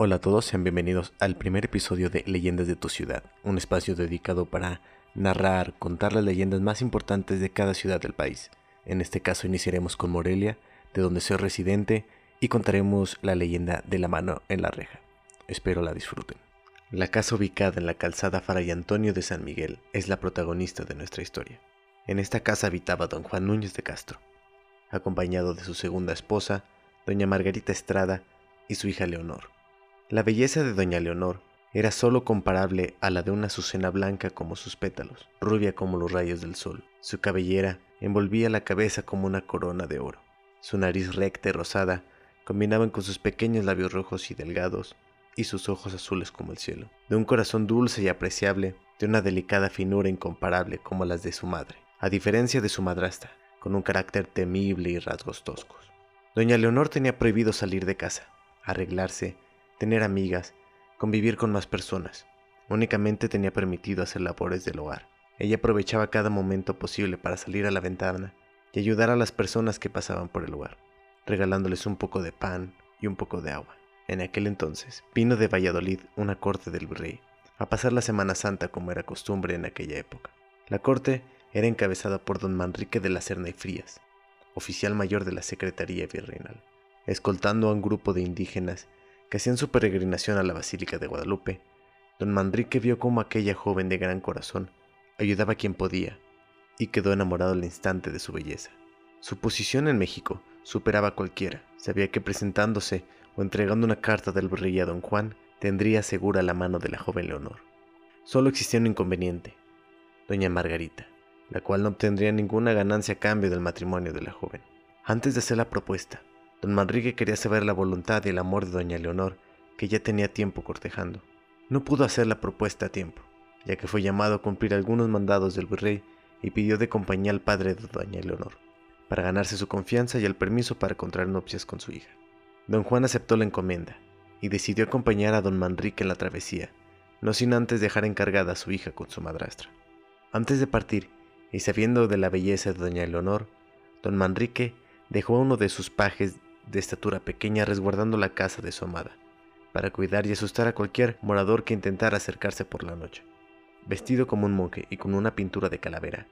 Hola a todos, sean bienvenidos al primer episodio de Leyendas de tu ciudad, un espacio dedicado para narrar, contar las leyendas más importantes de cada ciudad del país. En este caso iniciaremos con Morelia, de donde soy residente, y contaremos la leyenda de la mano en la reja. Espero la disfruten. La casa ubicada en la calzada Fray Antonio de San Miguel es la protagonista de nuestra historia. En esta casa habitaba don Juan Núñez de Castro, acompañado de su segunda esposa, doña Margarita Estrada, y su hija Leonor. La belleza de doña Leonor era sólo comparable a la de una azucena blanca como sus pétalos, rubia como los rayos del sol. Su cabellera envolvía la cabeza como una corona de oro. Su nariz recta y rosada combinaban con sus pequeños labios rojos y delgados y sus ojos azules como el cielo. De un corazón dulce y apreciable, de una delicada finura incomparable como las de su madre, a diferencia de su madrastra, con un carácter temible y rasgos toscos. Doña Leonor tenía prohibido salir de casa, arreglarse tener amigas, convivir con más personas. Únicamente tenía permitido hacer labores del hogar. Ella aprovechaba cada momento posible para salir a la ventana y ayudar a las personas que pasaban por el lugar, regalándoles un poco de pan y un poco de agua. En aquel entonces vino de Valladolid una corte del virrey, a pasar la Semana Santa como era costumbre en aquella época. La corte era encabezada por don Manrique de la Serna y Frías, oficial mayor de la Secretaría Virreinal, escoltando a un grupo de indígenas que hacían su peregrinación a la Basílica de Guadalupe, don Manrique vio cómo aquella joven de gran corazón ayudaba a quien podía y quedó enamorado al instante de su belleza. Su posición en México superaba a cualquiera. Sabía que presentándose o entregando una carta del rey a don Juan tendría segura la mano de la joven Leonor. Solo existía un inconveniente, doña Margarita, la cual no obtendría ninguna ganancia a cambio del matrimonio de la joven. Antes de hacer la propuesta, Don Manrique quería saber la voluntad y el amor de doña Leonor, que ya tenía tiempo cortejando. No pudo hacer la propuesta a tiempo, ya que fue llamado a cumplir algunos mandados del virrey y pidió de compañía al padre de doña Leonor, para ganarse su confianza y el permiso para contraer nupcias con su hija. Don Juan aceptó la encomienda y decidió acompañar a don Manrique en la travesía, no sin antes dejar encargada a su hija con su madrastra. Antes de partir, y sabiendo de la belleza de doña Leonor, don Manrique dejó a uno de sus pajes de estatura pequeña resguardando la casa de su amada, para cuidar y asustar a cualquier morador que intentara acercarse por la noche. Vestido como un monje y con una pintura de calavera,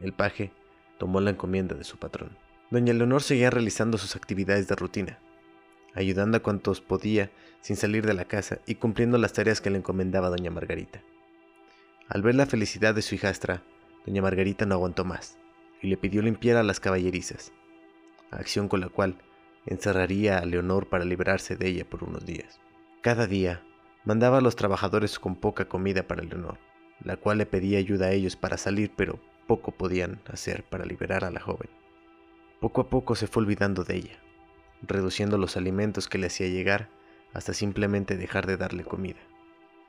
el paje tomó la encomienda de su patrón. Doña Leonor seguía realizando sus actividades de rutina, ayudando a cuantos podía sin salir de la casa y cumpliendo las tareas que le encomendaba doña Margarita. Al ver la felicidad de su hijastra, doña Margarita no aguantó más y le pidió limpiar a las caballerizas, acción con la cual encerraría a Leonor para librarse de ella por unos días. Cada día mandaba a los trabajadores con poca comida para Leonor, la cual le pedía ayuda a ellos para salir, pero poco podían hacer para liberar a la joven. Poco a poco se fue olvidando de ella, reduciendo los alimentos que le hacía llegar hasta simplemente dejar de darle comida.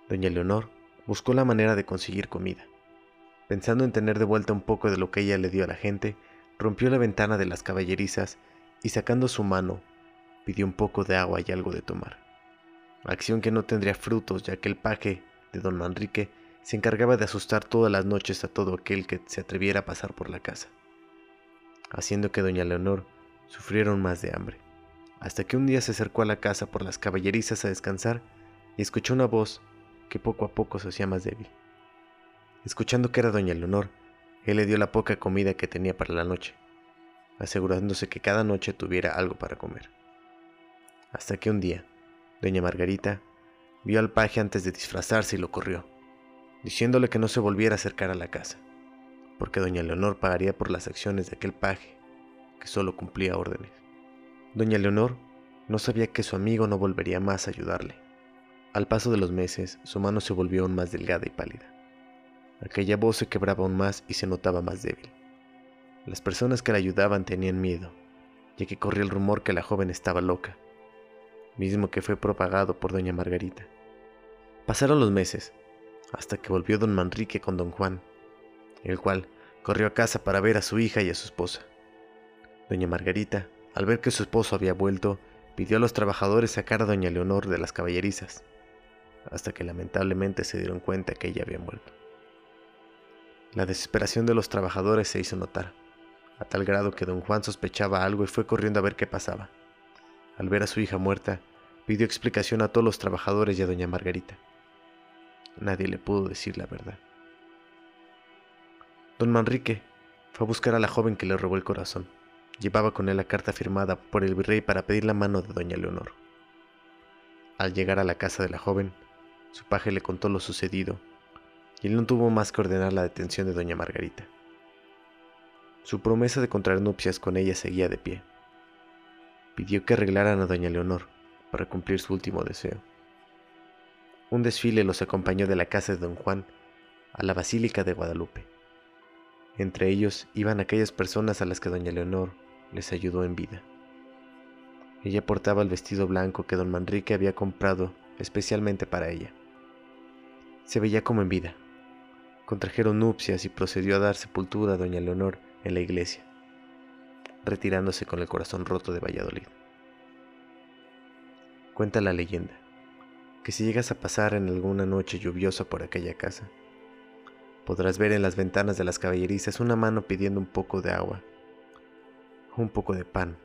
Doña Leonor buscó la manera de conseguir comida. Pensando en tener de vuelta un poco de lo que ella le dio a la gente, rompió la ventana de las caballerizas y sacando su mano, pidió un poco de agua y algo de tomar. Acción que no tendría frutos ya que el paje de don Manrique se encargaba de asustar todas las noches a todo aquel que se atreviera a pasar por la casa, haciendo que doña Leonor sufriera más de hambre, hasta que un día se acercó a la casa por las caballerizas a descansar y escuchó una voz que poco a poco se hacía más débil. Escuchando que era doña Leonor, él le dio la poca comida que tenía para la noche, asegurándose que cada noche tuviera algo para comer. Hasta que un día, doña Margarita vio al paje antes de disfrazarse y lo corrió, diciéndole que no se volviera a acercar a la casa, porque doña Leonor pagaría por las acciones de aquel paje, que solo cumplía órdenes. Doña Leonor no sabía que su amigo no volvería más a ayudarle. Al paso de los meses, su mano se volvió aún más delgada y pálida. Aquella voz se quebraba aún más y se notaba más débil. Las personas que la ayudaban tenían miedo, ya que corría el rumor que la joven estaba loca, mismo que fue propagado por doña Margarita. Pasaron los meses, hasta que volvió don Manrique con don Juan, el cual corrió a casa para ver a su hija y a su esposa. Doña Margarita, al ver que su esposo había vuelto, pidió a los trabajadores sacar a doña Leonor de las caballerizas, hasta que lamentablemente se dieron cuenta que ella había muerto. La desesperación de los trabajadores se hizo notar a tal grado que don Juan sospechaba algo y fue corriendo a ver qué pasaba. Al ver a su hija muerta, pidió explicación a todos los trabajadores y a doña Margarita. Nadie le pudo decir la verdad. Don Manrique fue a buscar a la joven que le robó el corazón. Llevaba con él la carta firmada por el virrey para pedir la mano de doña Leonor. Al llegar a la casa de la joven, su paje le contó lo sucedido y él no tuvo más que ordenar la detención de doña Margarita. Su promesa de contraer nupcias con ella seguía de pie. Pidió que arreglaran a doña Leonor para cumplir su último deseo. Un desfile los acompañó de la casa de don Juan a la Basílica de Guadalupe. Entre ellos iban aquellas personas a las que doña Leonor les ayudó en vida. Ella portaba el vestido blanco que don Manrique había comprado especialmente para ella. Se veía como en vida. Contrajeron nupcias y procedió a dar sepultura a doña Leonor en la iglesia, retirándose con el corazón roto de Valladolid. Cuenta la leyenda que si llegas a pasar en alguna noche lluviosa por aquella casa, podrás ver en las ventanas de las caballerizas una mano pidiendo un poco de agua, un poco de pan